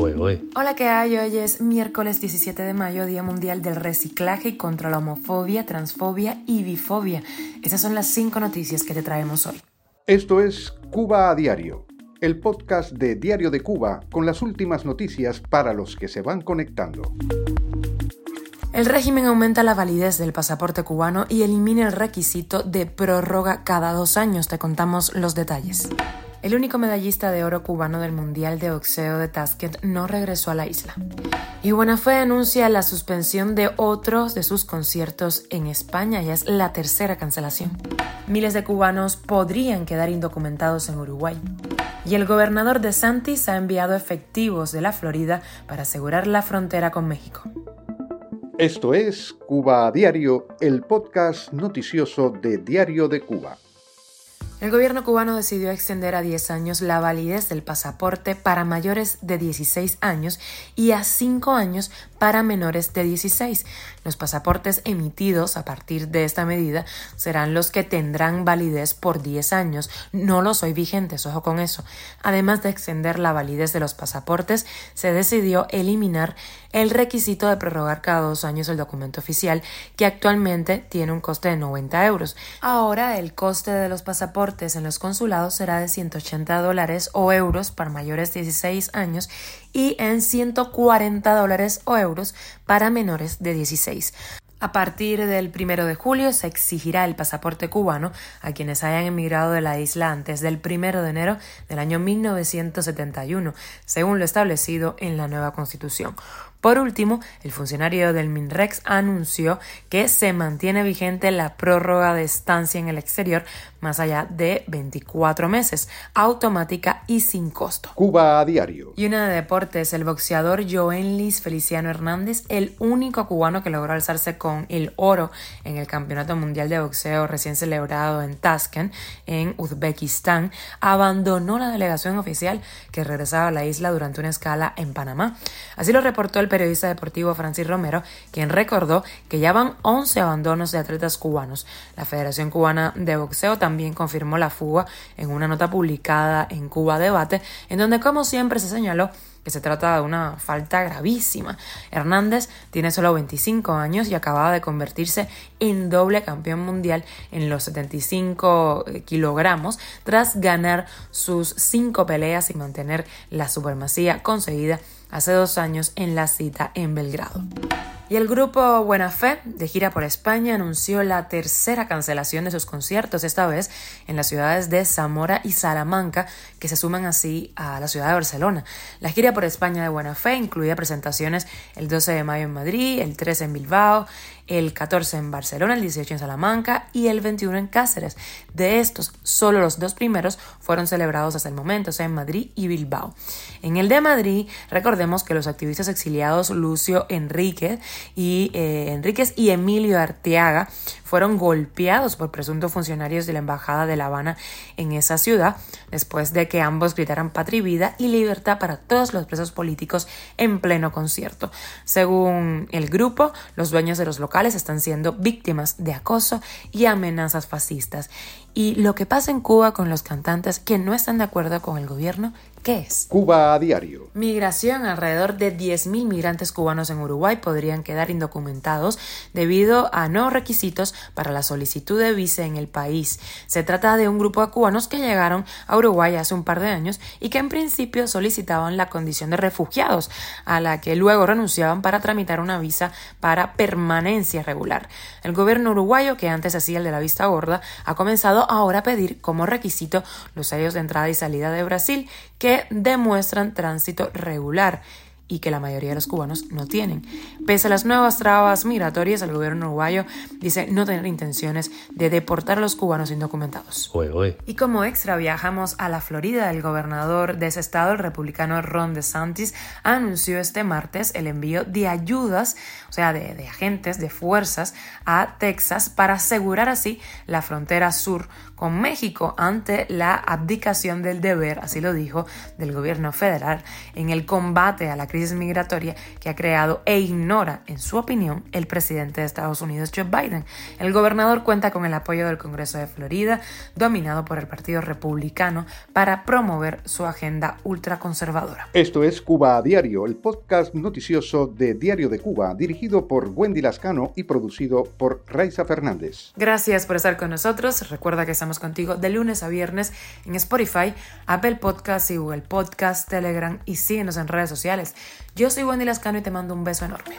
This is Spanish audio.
Hola, ¿qué hay? Hoy es miércoles 17 de mayo, Día Mundial del Reciclaje y contra la homofobia, transfobia y bifobia. Esas son las cinco noticias que te traemos hoy. Esto es Cuba a Diario, el podcast de Diario de Cuba con las últimas noticias para los que se van conectando. El régimen aumenta la validez del pasaporte cubano y elimina el requisito de prórroga cada dos años. Te contamos los detalles. El único medallista de oro cubano del Mundial de Boxeo de Tashkent no regresó a la isla. Y Buenafé anuncia la suspensión de otros de sus conciertos en España, ya es la tercera cancelación. Miles de cubanos podrían quedar indocumentados en Uruguay. Y el gobernador de Santis ha enviado efectivos de la Florida para asegurar la frontera con México. Esto es Cuba a Diario, el podcast noticioso de Diario de Cuba. El gobierno cubano decidió extender a 10 años la validez del pasaporte para mayores de 16 años y a 5 años para menores de 16. Los pasaportes emitidos a partir de esta medida serán los que tendrán validez por 10 años, no los hoy vigentes, ojo con eso. Además de extender la validez de los pasaportes, se decidió eliminar el requisito de prorrogar cada dos años el documento oficial, que actualmente tiene un coste de 90 euros. Ahora el coste de los pasaportes en los consulados será de 180 dólares o euros para mayores de 16 años y en 140 dólares o euros para menores de 16. A partir del primero de julio se exigirá el pasaporte cubano a quienes hayan emigrado de la isla antes del primero de enero del año 1971, según lo establecido en la nueva Constitución. Por último, el funcionario del MINREX anunció que se mantiene vigente la prórroga de estancia en el exterior más allá de 24 meses, automática y sin costo. Cuba a diario. Y una de deportes, el boxeador Joenlis Feliciano Hernández, el único cubano que logró alzarse con el oro en el Campeonato Mundial de Boxeo recién celebrado en Tashkent, en Uzbekistán, abandonó la delegación oficial que regresaba a la isla durante una escala en Panamá. Así lo reportó el periodista deportivo Francis Romero, quien recordó que ya van 11 abandonos de atletas cubanos. La Federación Cubana de Boxeo también confirmó la fuga en una nota publicada en Cuba Debate, en donde como siempre se señaló que se trata de una falta gravísima. Hernández tiene solo 25 años y acababa de convertirse en doble campeón mundial en los 75 eh, kilogramos tras ganar sus cinco peleas y mantener la supremacía conseguida hace dos años en la cita en Belgrado. Y el grupo Buena Fe, de gira por España, anunció la tercera cancelación de sus conciertos, esta vez en las ciudades de Zamora y Salamanca, que se suman así a la ciudad de Barcelona. La gira por España de Buena Fe incluía presentaciones el 12 de mayo en Madrid, el 13 en Bilbao, el 14 en Barcelona, el 18 en Salamanca y el 21 en Cáceres. De estos, solo los dos primeros fueron celebrados hasta el momento, o sea, en Madrid y Bilbao. En el de Madrid, recordemos que los activistas exiliados Lucio Enríquez y eh, Enríquez y Emilio Arteaga fueron golpeados por presuntos funcionarios de la Embajada de La Habana en esa ciudad, después de que ambos gritaran patria y vida y libertad para todos los presos políticos en pleno concierto. Según el grupo, los dueños de los locales están siendo víctimas de acoso y amenazas fascistas. Y lo que pasa en Cuba con los cantantes que no están de acuerdo con el gobierno, ¿qué es? Cuba a diario. Migración. Alrededor de 10.000 migrantes cubanos en Uruguay podrían quedar indocumentados debido a no requisitos para la solicitud de visa en el país. Se trata de un grupo de cubanos que llegaron a Uruguay hace un par de años y que en principio solicitaban la condición de refugiados, a la que luego renunciaban para tramitar una visa para permanencia regular. El gobierno uruguayo, que antes hacía el de la vista gorda, ha comenzado ahora pedir como requisito los sellos de entrada y salida de Brasil que demuestran tránsito regular y que la mayoría de los cubanos no tienen. Pese a las nuevas trabas migratorias, el gobierno uruguayo dice no tener intenciones de deportar a los cubanos indocumentados. Y como extra viajamos a la Florida, el gobernador de ese estado, el republicano Ron DeSantis, anunció este martes el envío de ayudas, o sea, de, de agentes, de fuerzas a Texas para asegurar así la frontera sur con México ante la abdicación del deber, así lo dijo, del gobierno federal en el combate a la crisis crisis migratoria que ha creado e ignora, en su opinión, el presidente de Estados Unidos, Joe Biden. El gobernador cuenta con el apoyo del Congreso de Florida, dominado por el Partido Republicano, para promover su agenda ultraconservadora. Esto es Cuba a Diario, el podcast noticioso de Diario de Cuba, dirigido por Wendy Lascano y producido por Raiza Fernández. Gracias por estar con nosotros. Recuerda que estamos contigo de lunes a viernes en Spotify, Apple Podcasts y Google Podcast, Telegram y síguenos en redes sociales. Yo soy Wendy Lascano y te mando un beso enorme.